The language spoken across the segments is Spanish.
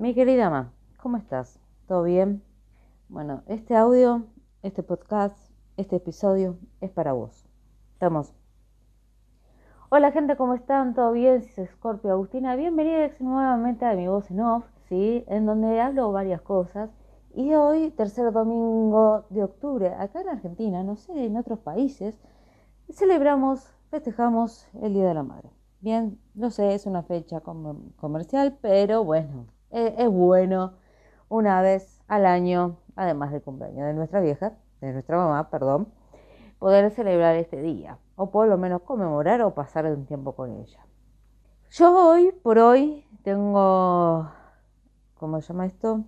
Mi querida Ma, ¿cómo estás? ¿Todo bien? Bueno, este audio, este podcast, este episodio es para vos. Estamos. Hola gente, ¿cómo están? ¿Todo bien? Si es Scorpio Agustina, bienvenida nuevamente a mi voz en off, ¿sí? En donde hablo varias cosas. Y hoy, tercer domingo de octubre, acá en Argentina, no sé, en otros países, celebramos, festejamos el Día de la Madre. Bien, no sé, es una fecha comercial, pero bueno, e-, es bueno una vez al año, además del cumpleaños de nuestra vieja, de nuestra mamá, perdón, poder celebrar este día, o por lo menos conmemorar o pasar un tiempo con ella. Yo hoy, por hoy, tengo, ¿cómo se llama esto?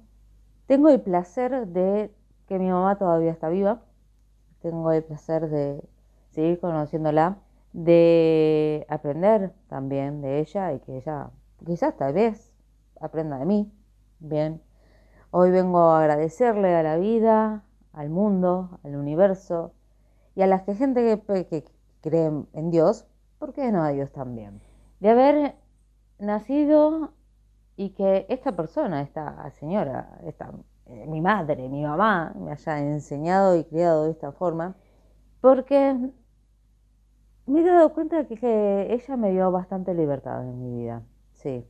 Tengo el placer de que mi mamá todavía está viva, tengo el placer de seguir conociéndola de aprender también de ella y que ella quizás tal vez aprenda de mí. Bien, hoy vengo a agradecerle a la vida, al mundo, al universo y a la gente que, que cree en Dios, ¿por qué no a Dios también? De haber nacido y que esta persona, esta señora, esta, eh, mi madre, mi mamá, me haya enseñado y criado de esta forma, porque me he dado cuenta que, que, ella me dio bastante libertad en mi vida, sí.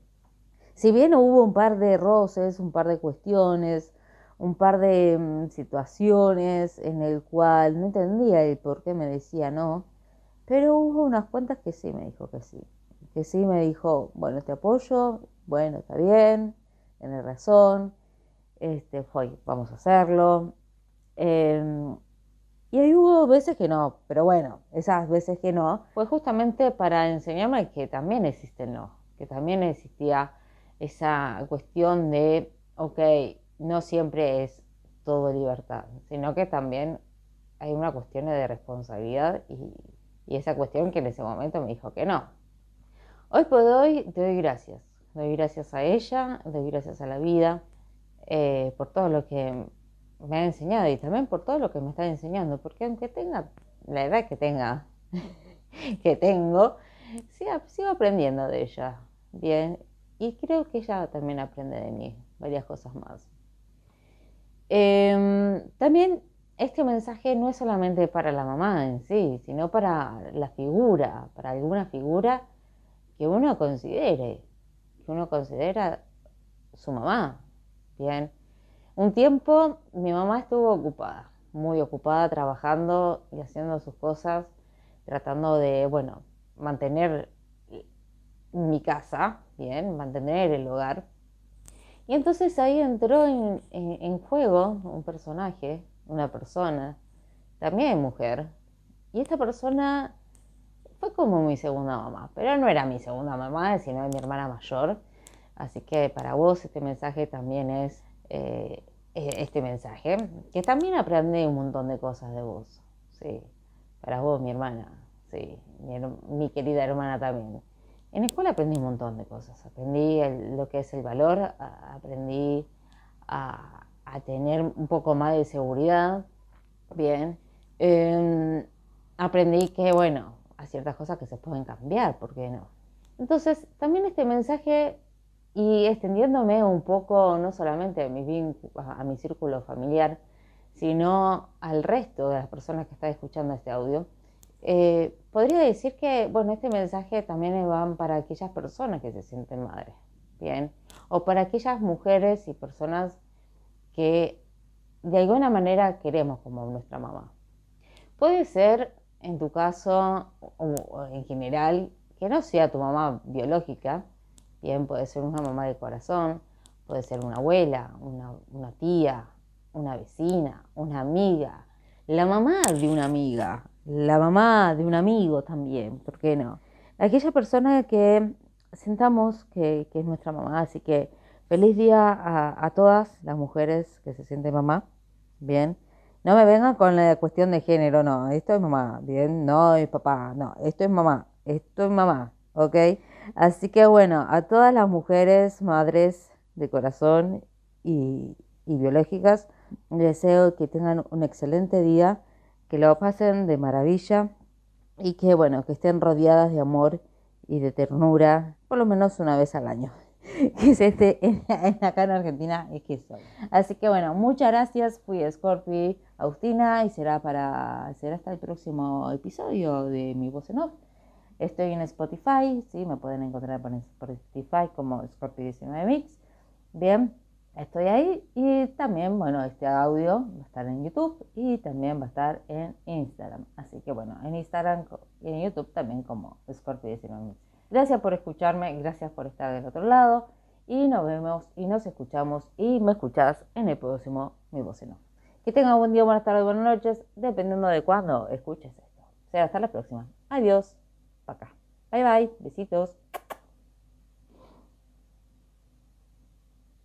Si bien hubo un par de roces, un par de cuestiones, un par de mm, situaciones en el cual no entendía el por qué me decía no, pero hubo unas cuantas que sí me dijo que sí, que sí me dijo, bueno, te apoyo, bueno, está bien, tiene razón, este, fue, vamos a hacerlo. Eh, y ahí hubo veces que no, pero bueno, esas veces que no, fue justamente para enseñarme que también existe el no, que también existía esa cuestión de, ok, no siempre es todo libertad, sino que también hay una cuestión de responsabilidad y, esa cuestión que en ese momento me dijo que no. Hoy por hoy te doy gracias, doy gracias a ella, doy gracias a la vida eh, por todo lo que me ha enseñado y también por todo lo que me está enseñando, porque aunque tenga la edad que tenga, que tengo, sigo, aprendiendo de ella, bien, y creo que ella también aprende de mí varias cosas más. Em, también este mensaje no es solamente para la mamá en sí, sino para la figura, para alguna figura que uno considere, que uno considera su mamá, bien. Un tiempo mi mamá estuvo ocupada, muy ocupada trabajando y haciendo sus cosas, tratando de, bueno, mantener mi casa, bien, mantener el hogar. Y entonces ahí entró en, juego un personaje, una persona, también mujer. Y esta persona fue como mi segunda mamá, pero no era mi segunda mamá, sino mi hermana mayor. Así que para vos este mensaje también es eh, este mensaje, que también aprendí un montón de cosas de vos, sí, para vos, mi hermana, sí, mi, querida hermana también. En la escuela aprendí un montón de cosas, aprendí lo que es el valor, aprendí a, tener un poco más de seguridad, bien, em, aprendí que, bueno, hay ciertas cosas que se pueden cambiar, ¿por qué no? Entonces, también este mensaje y extendiéndome un poco no solamente a mi, a mi círculo familiar, sino al resto de las personas que están escuchando este audio, eh, podría decir que, bueno, este mensaje también va para aquellas personas que se sienten madres, ¿bien? O para aquellas mujeres y personas que de alguna manera queremos como nuestra mamá. Puede ser, en tu caso, o en general, que no sea tu mamá biológica, Bien, puede ser una mamá de corazón, puede ser una abuela, una, tía, una vecina, una amiga, la mamá de una amiga, la mamá de un amigo también, ¿por qué no? Aquella persona que sentamos que, es nuestra mamá, así que feliz día a, a, todas las mujeres que se sienten mamá, bien. No me vengan con la cuestión de género, no, esto es mamá, bien, no es papá, no, esto es mamá, esto es mamá, ¿ok? Así que bueno, a todas las mujeres, madres de corazón y, biológicas, deseo que tengan un excelente día, que lo pasen de maravilla y que bueno, que estén rodeadas de amor y de ternura por lo menos una vez al año. que es este en, acá en Argentina, es que soy. Así que bueno, muchas gracias. Fui Scorpi Agustina y será para será hasta el próximo episodio de Mi Voz en Off. Estoy en Spotify, sí, me pueden encontrar por Spotify como Scorpi 19 Mix. Bien, estoy ahí y también, bueno, este audio va a estar en YouTube y también va a estar en Instagram. Así que bueno, en Instagram y en YouTube también como Scorpi 19 Mix. Gracias por escucharme, gracias por estar del otro lado y nos vemos y nos escuchamos y me escuchás en el próximo Mi Voz en Off. Que tengan buen día, buenas tardes, buenas noches, dependiendo de cuándo escuches esto. O sea, hasta la próxima. Adiós. Para acá. Bye bye. Besitos.